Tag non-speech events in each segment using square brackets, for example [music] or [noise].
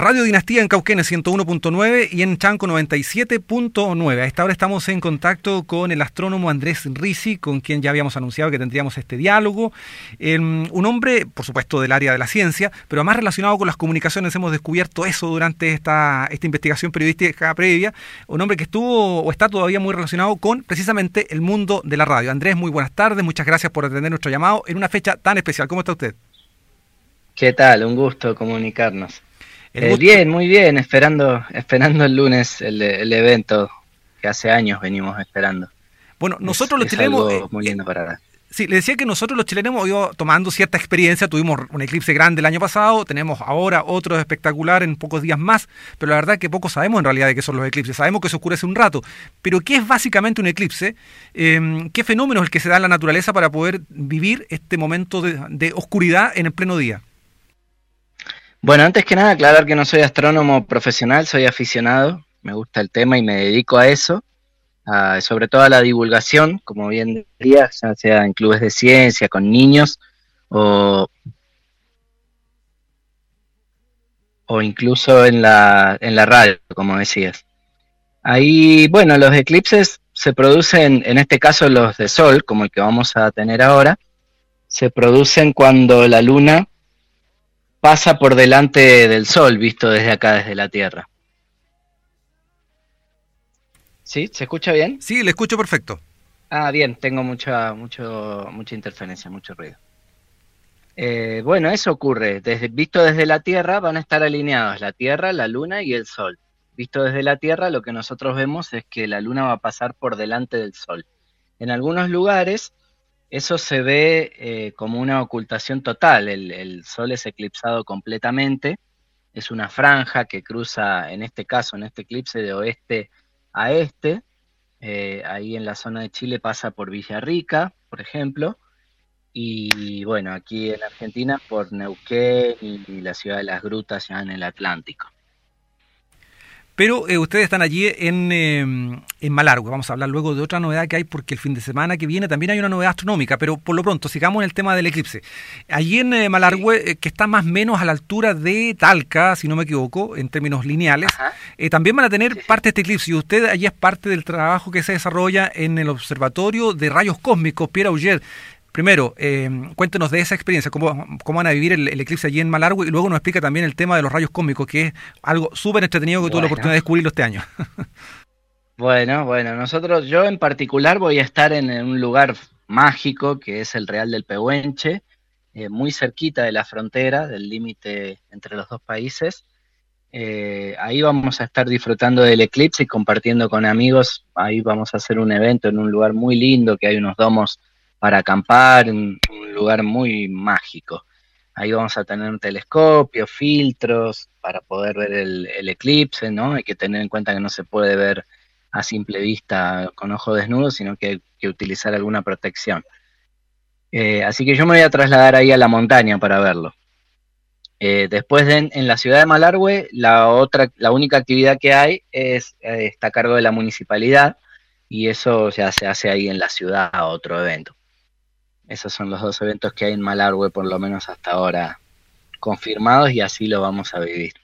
Radio Dinastía en Cauquenes 101.9 y en Chanco 97.9. A esta hora estamos en contacto con el astrónomo Andrés Risi, con quien ya habíamos anunciado que tendríamos este diálogo. Em, un hombre, por supuesto, del área de la ciencia, pero más relacionado con las comunicaciones. Hemos descubierto eso durante esta, esta investigación periodística previa. Un hombre que estuvo o está todavía muy relacionado con precisamente el mundo de la radio. Andrés, muy buenas tardes. Muchas gracias por atender nuestro llamado en una fecha tan especial. ¿Cómo está usted? ¿Qué tal? Un gusto comunicarnos. Eh, bien, muy bien, esperando, esperando el lunes el, evento que hace años venimos esperando. Bueno, nosotros los chilenos... Eh, muy lindo para Sí, le decía que nosotros los chilenos hemos ido tomando cierta experiencia, tuvimos un eclipse grande el año pasado, tenemos ahora otro espectacular en pocos días más, pero la verdad es que poco sabemos en realidad de qué son los eclipses, sabemos que se oscurece un rato, pero ¿qué es básicamente un eclipse? Em, ¿Qué fenómeno es el que se da en la naturaleza para poder vivir este momento de oscuridad en el pleno día? Bueno, antes que nada, aclarar que no soy astrónomo profesional, soy aficionado, me gusta el tema y me dedico a eso, sobre todo a la divulgación, como bien decía, ya sea en clubes de ciencia, con niños, o, o incluso en la, en la radio, como decías. Ahí, bueno, los eclipses se producen, en este caso los de sol, como el que vamos a tener ahora, se producen cuando la luna pasa por delante del Sol, visto desde acá, desde la Tierra. ¿Sí? ¿Se escucha bien? Sí, le escucho perfecto. Ah, bien, tengo mucha, mucho, mucha interferencia, mucho ruido. Eh, bueno, eso ocurre. Desde, visto desde la Tierra van a estar alineados la Tierra, la Luna y el Sol. Visto desde la Tierra, lo que nosotros vemos es que la Luna va a pasar por delante del Sol. En algunos lugares eso se ve eh, como una ocultación total. El, Sol es eclipsado completamente. Es una franja que cruza, en este caso, en este eclipse, de oeste a este. Eh, ahí en la zona de Chile pasa por Villarrica, por ejemplo. Y bueno, aquí en Argentina por Neuquén y la ciudad de las grutas ya en el Atlántico. Pero eh, ustedes están allí en, eh, en Malargüe. Vamos a hablar luego de otra novedad que hay, porque el fin de semana que viene también hay una novedad astronómica. Pero por lo pronto, sigamos en el tema del eclipse. Allí en eh, Malargüe, que está más o menos a la altura de Talca, si no me equivoco, en términos lineales, también van a tener parte de este eclipse. Y usted allí es parte del trabajo que se desarrolla en el Observatorio de Rayos Cósmicos, Pierre Auger. Primero, eh, cuéntenos de esa experiencia, cómo, cómo van a vivir el, eclipse allí en Malargüe y luego nos explica también el tema de los rayos cósmicos, que es algo súper entretenido que tuve la oportunidad de descubrirlo este año. [laughs] bueno, bueno, nosotros, yo en particular voy a estar en, un lugar mágico que es el Real del Pehuenche, eh, muy cerquita de la frontera, del límite entre los dos países. Eh, ahí vamos a estar disfrutando del eclipse y compartiendo con amigos. Ahí vamos a hacer un evento en un lugar muy lindo, que hay unos domos para acampar, un, un lugar muy mágico. Ahí vamos a tener un telescopio, filtros para poder ver el, eclipse, ¿no? Hay que tener en cuenta que no se puede ver a simple vista con ojo desnudo, sino que hay que utilizar alguna protección. Eh, así que yo me voy a trasladar ahí a la montaña para verlo. Eh, después de, en la ciudad de Malargüe, la otra, la única actividad que hay es eh, está a cargo de la municipalidad y eso ya se hace ahí en la ciudad otro evento. Esos son los dos eventos que hay en Malargüe, por lo menos hasta ahora, confirmados y así lo vamos a vivir.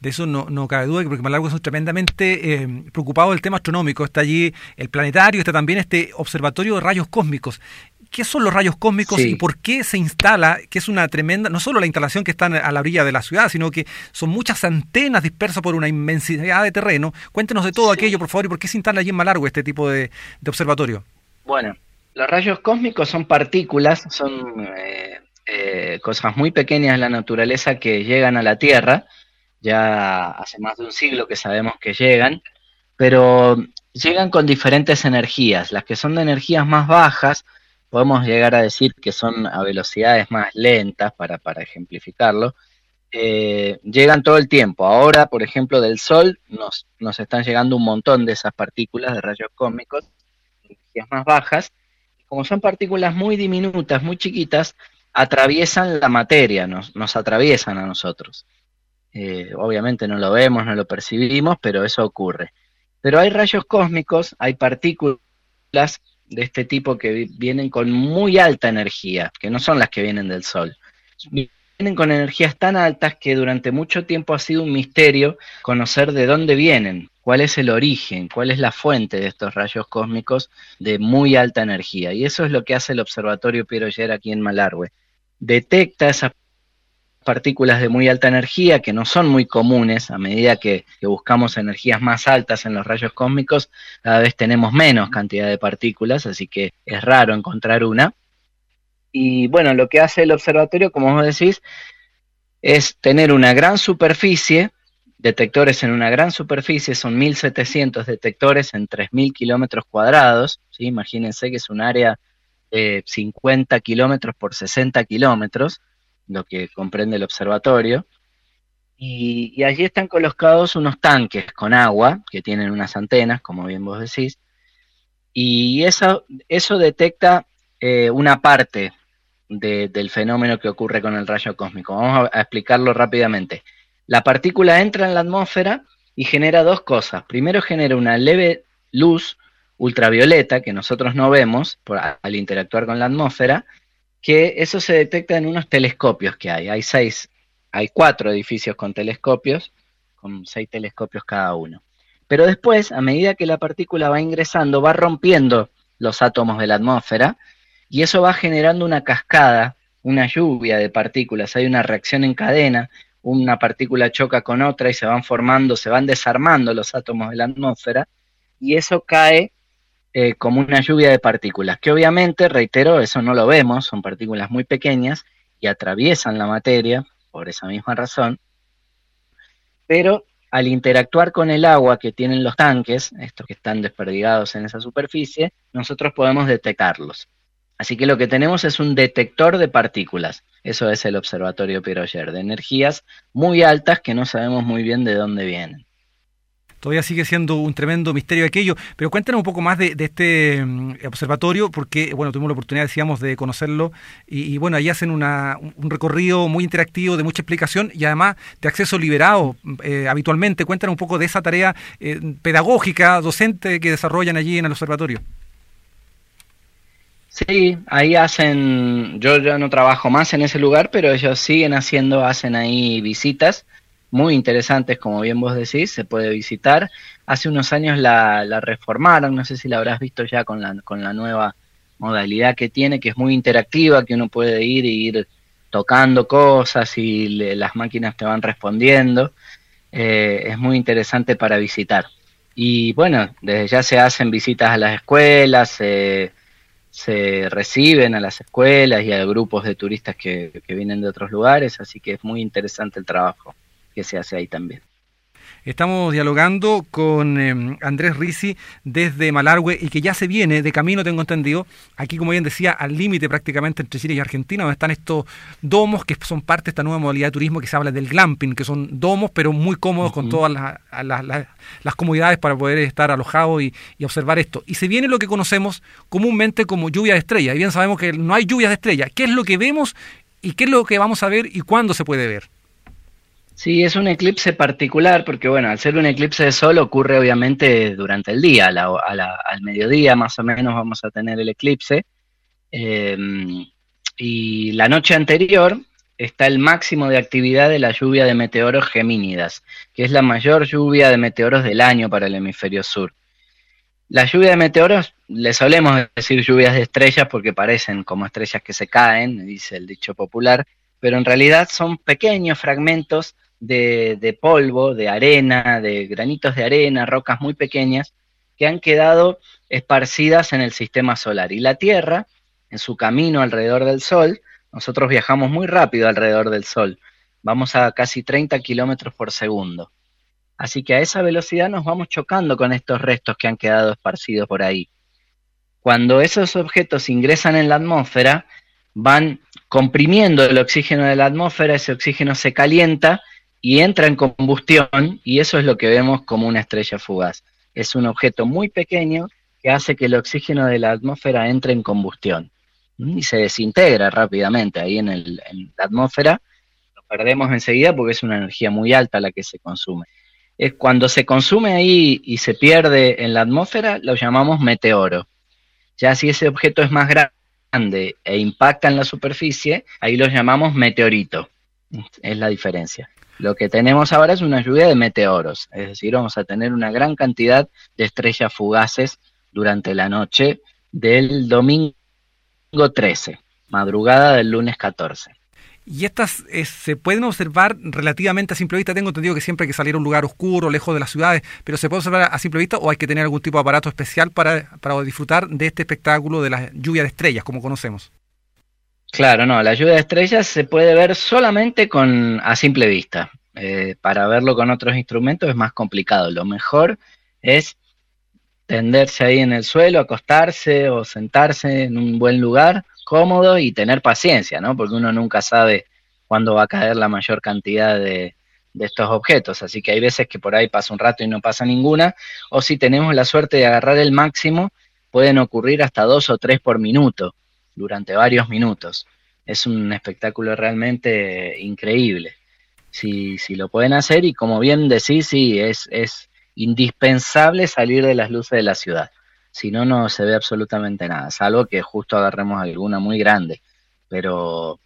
De eso no, no cabe duda, porque Malargüe es tremendamente eh, preocupado del tema astronómico. Está allí el planetario, está también este observatorio de rayos cósmicos. ¿Qué son los rayos cósmicos y por qué se instala? Que es una tremenda, no solo la instalación que está a la orilla de la ciudad, sino que son muchas antenas dispersas por una inmensidad de terreno. Cuéntenos de todo aquello, por favor, y por qué se instala allí en Malargüe este tipo de, de observatorio. Bueno, los rayos cósmicos son partículas, son eh, eh, cosas muy pequeñas en la naturaleza que llegan a la Tierra, ya hace más de un siglo que sabemos que llegan, pero llegan con diferentes energías. Las que son de energías más bajas, podemos llegar a decir que son a velocidades más lentas, para, para ejemplificarlo, eh, llegan todo el tiempo. Ahora, por ejemplo, del Sol nos, nos están llegando un montón de esas partículas de rayos cósmicos, energías más bajas, como son partículas muy diminutas, muy chiquitas, atraviesan la materia, nos, atraviesan a nosotros. Eh, obviamente no lo vemos, no lo percibimos, pero eso ocurre. Pero hay rayos cósmicos, hay partículas de este tipo que vienen con muy alta energía, que no son las que vienen del Sol. Con energías tan altas que durante mucho tiempo ha sido un misterio conocer de dónde vienen, cuál es el origen, cuál es la fuente de estos rayos cósmicos de muy alta energía. Y eso es lo que hace el Observatorio Piroyer aquí en Malargüe. Detecta esas partículas de muy alta energía que no son muy comunes a medida que, buscamos energías más altas en los rayos cósmicos, cada vez tenemos menos cantidad de partículas, así que es raro encontrar una. Y bueno, lo que hace el observatorio, como vos decís, es tener una gran superficie, detectores en una gran superficie, son 1700 detectores en 3000 kilómetros cuadrados, ¿sí? imagínense que es un área de 50 kilómetros por 60 kilómetros, lo que comprende el observatorio. Y, y, allí están colocados unos tanques con agua que tienen unas antenas, como bien vos decís, y eso, eso detecta eh, una parte de, del fenómeno que ocurre con el rayo cósmico. Vamos a, explicarlo rápidamente. La partícula entra en la atmósfera y genera dos cosas. Primero genera una leve luz ultravioleta que nosotros no vemos al interactuar con la atmósfera, que eso se detecta en unos telescopios que hay. Hay seis, hay cuatro edificios con telescopios, con seis telescopios cada uno. Pero después, a medida que la partícula va ingresando, va rompiendo los átomos de la atmósfera y eso va generando una cascada, una lluvia de partículas. Hay una reacción en cadena, una partícula choca con otra y se van formando, se van desarmando los átomos de la atmósfera y eso cae eh, como una lluvia de partículas, que obviamente, reitero, eso no lo vemos, son partículas muy pequeñas y atraviesan la materia por esa misma razón, pero al interactuar con el agua que tienen los tanques, estos que están desperdigados en esa superficie, nosotros podemos detectarlos. Así que lo que tenemos es un detector de partículas. Eso es el Observatorio Piroyer, de energías muy altas que no sabemos muy bien de dónde vienen todavía sigue siendo un tremendo misterio aquello. Pero cuéntanos un poco más de, este um, observatorio, porque bueno, tuvimos la oportunidad, decíamos, de conocerlo, y, bueno, ahí hacen una, un recorrido muy interactivo, de mucha explicación y además de acceso liberado eh, habitualmente. Cuéntanos un poco de esa tarea eh, pedagógica, docente que desarrollan allí en el observatorio. Sí, ahí hacen, yo ya no trabajo más en ese lugar, pero ellos siguen haciendo, hacen ahí visitas muy interesantes, como bien vos decís, se puede visitar. Hace unos años la, la, reformaron, no sé si la habrás visto ya con la, con la nueva modalidad que tiene, que es muy interactiva, que uno puede ir y ir tocando cosas y le, las máquinas te van respondiendo. Eh, es muy interesante para visitar. Y bueno, desde ya se hacen visitas a las escuelas, se, se reciben a las escuelas y a grupos de turistas que, que vienen de otros lugares, así que es muy interesante el trabajo que se hace ahí también. Estamos dialogando con eh, Andrés Risi desde Malargüe y que ya se viene de camino, tengo entendido, aquí como bien decía, al límite prácticamente entre Chile y Argentina, donde están estos domos que son parte de esta nueva modalidad de turismo que se habla del glamping, que son domos pero muy cómodos uh -huh. con todas las, las, las, las, comodidades para poder estar alojados y, y, observar esto. Y se viene lo que conocemos comúnmente como lluvia de estrellas, y bien sabemos que no hay lluvias de estrellas. ¿Qué es lo que vemos y qué es lo que vamos a ver y cuándo se puede ver? Sí, es un eclipse particular porque, bueno, al ser un eclipse de sol ocurre obviamente durante el día, a la, a la, al mediodía más o menos vamos a tener el eclipse. Eh, y la noche anterior está el máximo de actividad de la lluvia de meteoros gemínidas, que es la mayor lluvia de meteoros del año para el hemisferio sur. La lluvia de meteoros, le solemos decir lluvias de estrellas porque parecen como estrellas que se caen, dice el dicho popular, pero en realidad son pequeños fragmentos de, polvo, de arena, de granitos de arena, rocas muy pequeñas, que han quedado esparcidas en el sistema solar. Y la Tierra, en su camino alrededor del Sol, nosotros viajamos muy rápido alrededor del Sol, vamos a casi 30 kilómetros por segundo. Así que a esa velocidad nos vamos chocando con estos restos que han quedado esparcidos por ahí. Cuando esos objetos ingresan en la atmósfera, van comprimiendo el oxígeno de la atmósfera, ese oxígeno se calienta y entra en combustión y eso es lo que vemos como una estrella fugaz. Es un objeto muy pequeño que hace que el oxígeno de la atmósfera entre en combustión y se desintegra rápidamente ahí en, la atmósfera. Lo perdemos enseguida porque es una energía muy alta la que se consume. Es cuando se consume ahí y se pierde en la atmósfera, lo llamamos meteoro. Ya si ese objeto es más grande e impacta en la superficie, ahí lo llamamos meteorito. Es la diferencia. Lo que tenemos ahora es una lluvia de meteoros, es decir, vamos a tener una gran cantidad de estrellas fugaces durante la noche del domingo 13, madrugada del lunes 14. Y estas eh, se pueden observar relativamente a simple vista. Tengo entendido que siempre hay que salir a un lugar oscuro, lejos de las ciudades, pero ¿se puede observar a simple vista o hay que tener algún tipo de aparato especial para, para disfrutar de este espectáculo de la lluvia de estrellas, como conocemos? Claro, no, la lluvia de estrellas se puede ver solamente con a simple vista. Eh, para verlo con otros instrumentos es más complicado. Lo mejor es tenderse ahí en el suelo, acostarse o sentarse en un buen lugar cómodo y tener paciencia, ¿no? Porque uno nunca sabe cuándo va a caer la mayor cantidad de, estos objetos. Así que hay veces que por ahí pasa un rato y no pasa ninguna, o si tenemos la suerte de agarrar el máximo, pueden ocurrir hasta dos o tres por minuto, durante varios minutos. Es un espectáculo realmente increíble. Si, si lo pueden hacer y como bien decís, sí, es, es indispensable salir de las luces de la ciudad si no, no se ve absolutamente nada, salvo que justo agarremos alguna muy grande, pero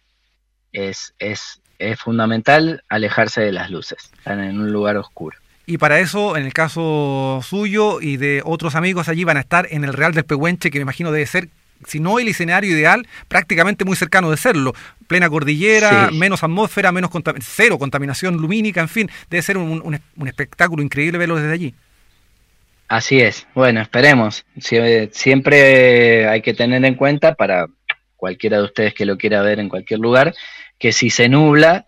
es, es, es fundamental alejarse de las luces, están en un lugar oscuro. Y para eso, en el caso suyo y de otros amigos allí, van a estar en el Real del Pehuenche, que me imagino debe ser, si no el escenario ideal, prácticamente muy cercano de serlo. Plena cordillera, menos atmósfera, menos cero contaminación lumínica, en fin, debe ser un, un espectáculo increíble verlo desde allí. Así es. Bueno, esperemos. Siempre hay que tener en cuenta para cualquiera de ustedes que lo quiera ver en cualquier lugar, que si se nubla,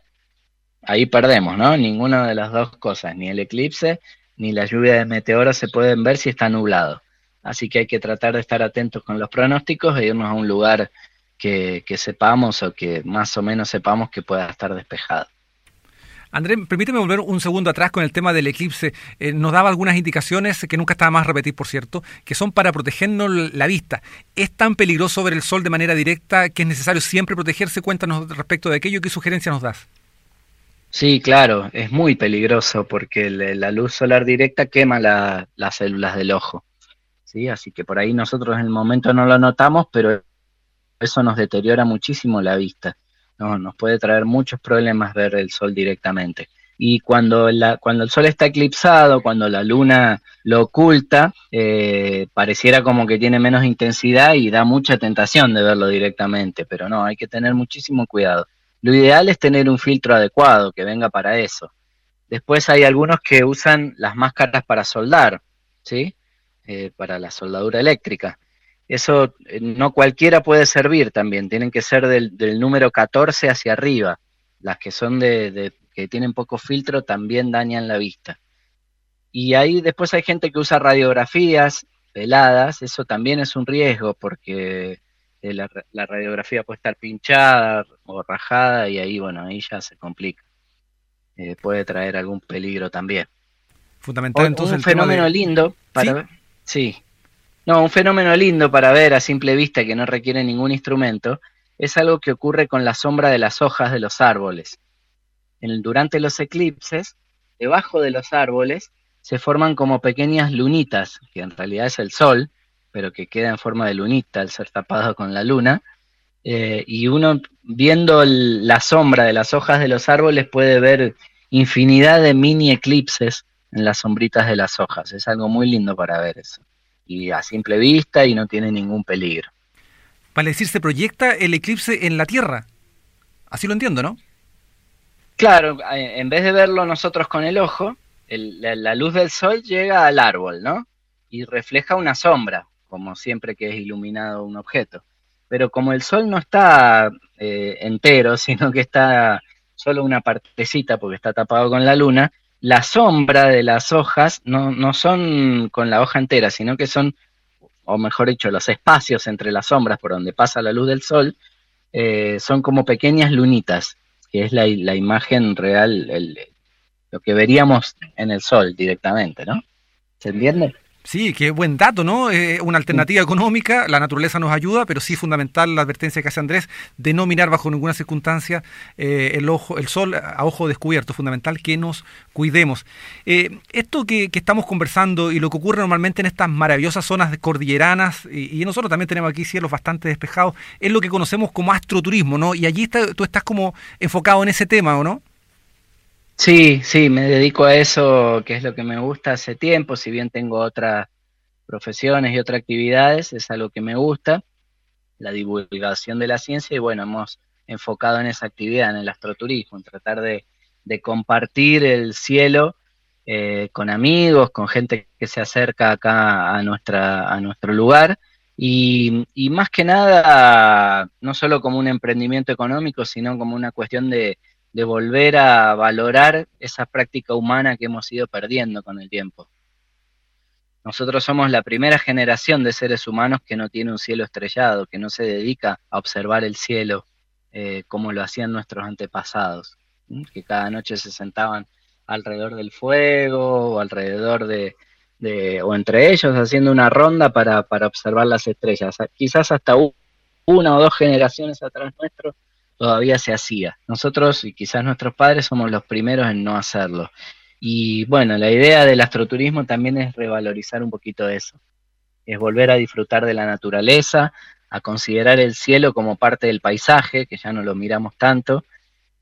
ahí perdemos, ¿no? Ninguna de las dos cosas, ni el eclipse ni la lluvia de meteoros se pueden ver si está nublado. Así que hay que tratar de estar atentos con los pronósticos e irnos a un lugar que, que sepamos o que más o menos sepamos que pueda estar despejado. Andrés, permíteme volver un segundo atrás con el tema del eclipse. Eh, nos daba algunas indicaciones, que nunca estaba más repetir, por cierto, que son para protegernos la vista. ¿Es tan peligroso ver el sol de manera directa que es necesario siempre protegerse? Cuéntanos respecto de aquello, ¿qué sugerencia nos das? Sí, claro, es muy peligroso porque la luz solar directa quema las células del ojo. ¿Sí? Así que por ahí nosotros en el momento no lo notamos, pero eso nos deteriora muchísimo la vista. ¿no? Nos puede traer muchos problemas ver el sol directamente. Y cuando, la, cuando el sol está eclipsado, cuando la luna lo oculta, eh, pareciera como que tiene menos intensidad y da mucha tentación de verlo directamente, pero no, hay que tener muchísimo cuidado. Lo ideal es tener un filtro adecuado que venga para eso. Después hay algunos que usan las máscaras para soldar, ¿sí? Eh, para la soldadura eléctrica eso eh, no cualquiera puede servir también, tienen que ser del, número 14 hacia arriba. Las que son de, que tienen poco filtro también dañan la vista. Y ahí después hay gente que usa radiografías peladas, eso también es un riesgo porque eh, la, radiografía puede estar pinchada o rajada y ahí, bueno, ahí ya se complica. Eh, puede traer algún peligro también. Fundamental entonces un fenómeno lindo para. Sí, no, un fenómeno lindo para ver a simple vista que no requiere ningún instrumento es algo que ocurre con la sombra de las hojas de los árboles. durante los eclipses, debajo de los árboles se forman como pequeñas lunitas, que en realidad es el sol, pero que queda en forma de lunita al ser tapado con la luna. Eh, y uno viendo la sombra de las hojas de los árboles puede ver infinidad de mini eclipses en las sombritas de las hojas. Es algo muy lindo para ver eso y a simple vista y no tiene ningún peligro. Vale decir, se proyecta el eclipse en la Tierra. Así lo entiendo, ¿no? Claro, eh, en vez de verlo nosotros con el ojo, la, luz del sol llega al árbol, ¿no? Y refleja una sombra, como siempre que es iluminado un objeto. Pero como el sol no está eh, entero, [laughs] sino que está solo una partecita porque está tapado con la luna, la sombra de las hojas no, no son con la hoja entera, sino que son, o mejor dicho, los espacios entre las sombras por donde pasa la luz del sol, eh, son como pequeñas lunitas, que es la, la imagen real, el, lo que veríamos en el sol directamente, ¿no? ¿Se entiende? Sí, qué buen dato, ¿no? Eh, una alternativa económica, la naturaleza nos ayuda, pero sí fundamental la advertencia que hace Andrés de no mirar bajo ninguna circunstancia eh, el ojo, el sol a ojo descubierto, fundamental que nos cuidemos. Eh, esto que, estamos conversando y lo que ocurre normalmente en estas maravillosas zonas cordilleranas, y, y, nosotros también tenemos aquí cielos bastante despejados, es lo que conocemos como astroturismo, ¿no? Y allí está, tú estás como enfocado en ese tema, ¿o no? Sí, sí, me dedico a eso, que es lo que me gusta hace tiempo, si bien tengo otras profesiones y otras actividades, es algo que me gusta, la divulgación de la ciencia y bueno, hemos enfocado en esa actividad, en el astroturismo, en tratar de, compartir el cielo eh, con amigos, con gente que se acerca acá a, nuestra, a nuestro lugar y, y más que nada, no solo como un emprendimiento económico, sino como una cuestión de de volver a valorar esa práctica humana que hemos ido perdiendo con el tiempo. Nosotros somos la primera generación de seres humanos que no tiene un cielo estrellado, que no se dedica a observar el cielo eh, como lo hacían nuestros antepasados, que cada noche se sentaban alrededor del fuego o alrededor de, o entre ellos haciendo una ronda para, para observar las estrellas. Quizás hasta una o dos generaciones atrás nuestro todavía se hacía. Nosotros y quizás nuestros padres somos los primeros en no hacerlo. Y bueno, la idea del astroturismo también es revalorizar un poquito eso. Es volver a disfrutar de la naturaleza, a considerar el cielo como parte del paisaje, que ya no lo miramos tanto.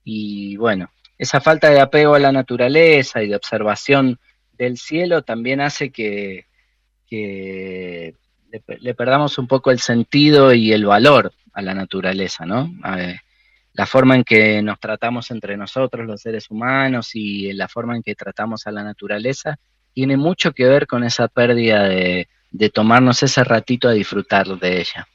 Y bueno, esa falta de apego a la naturaleza y de observación del cielo también hace que, le, le, perdamos un poco el sentido y el valor a la naturaleza, ¿no? La forma en que nos tratamos entre nosotros, los seres humanos, y la forma en que tratamos a la naturaleza, tiene mucho que ver con esa pérdida de, tomarnos ese ratito a disfrutar de ella.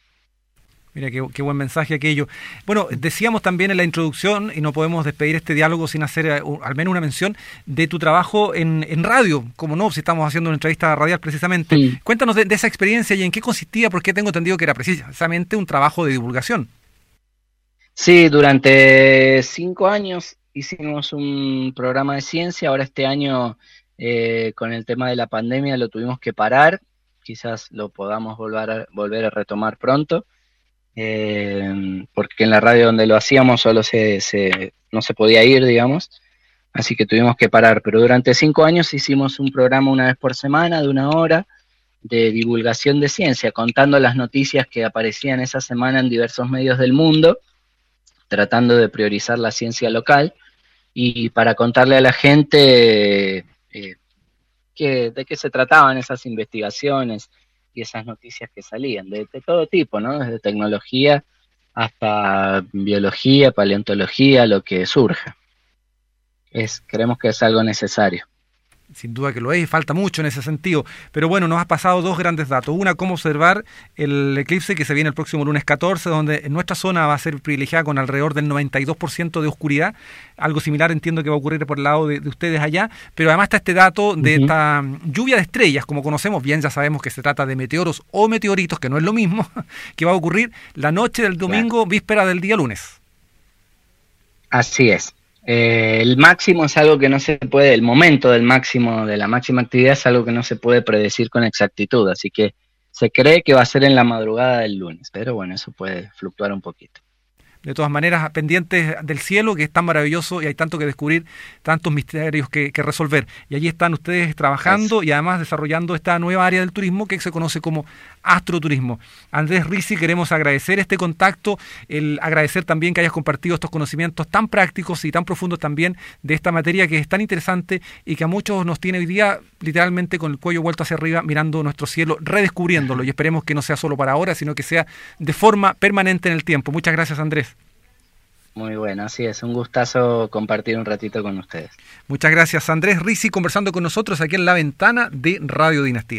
Mira, qué, buen mensaje aquello. Bueno, decíamos también en la introducción, y no podemos despedir este diálogo sin hacer eh, al menos una mención, de tu trabajo en, radio, como no, si estamos haciendo una entrevista radial precisamente. Cuéntanos de, de, esa experiencia y en qué consistía, porque tengo entendido que era precisamente un trabajo de divulgación. Sí, durante cinco años hicimos un programa de ciencia, ahora este año eh, con el tema de la pandemia lo tuvimos que parar, quizás lo podamos volver a, volver a retomar pronto, eh, porque en la radio donde lo hacíamos solo se, se, no se podía ir, digamos, así que tuvimos que parar, pero durante cinco años hicimos un programa una vez por semana de una hora de divulgación de ciencia, contando las noticias que aparecían esa semana en diversos medios del mundo tratando de priorizar la ciencia local y para contarle a la gente eh, de qué se trataban esas investigaciones y esas noticias que salían, de, todo tipo, ¿no? Desde tecnología hasta biología, paleontología, lo que surja. Es, creemos que es algo necesario sin duda que lo es, falta mucho en ese sentido. Pero bueno, nos has pasado dos grandes datos. Una, cómo observar el eclipse que se viene el próximo lunes 14, donde en nuestra zona va a ser privilegiada con alrededor del 92% de oscuridad. Algo similar entiendo que va a ocurrir por el lado de, ustedes allá. Pero además está este dato de esta lluvia de estrellas, como conocemos bien, ya sabemos que se trata de meteoros o meteoritos, que no es lo mismo, [laughs] que va a ocurrir la noche del domingo, víspera del día lunes. Así es. Eh, el máximo es algo que no se puede, el momento del máximo, de la máxima actividad es algo que no se puede predecir con exactitud, así que se cree que va a ser en la madrugada del lunes, pero bueno, eso puede fluctuar un poquito de todas maneras pendientes del cielo, que es tan maravilloso y hay tanto que descubrir, tantos misterios que, resolver. Y allí están ustedes trabajando y además desarrollando esta nueva área del turismo que se conoce como astroturismo. Andrés Rizzi, queremos agradecer este contacto, el agradecer también que hayas compartido estos conocimientos tan prácticos y tan profundos también de esta materia que es tan interesante y que a muchos nos tiene hoy día literalmente con el cuello vuelto hacia arriba mirando nuestro cielo, redescubriéndolo y esperemos que no sea solo para ahora, sino que sea de forma permanente en el tiempo. Muchas gracias Andrés. Muy bueno, así es, un gustazo compartir un ratito con ustedes. Muchas gracias Andrés Rizzi conversando con nosotros aquí en la ventana de Radio Dinastía.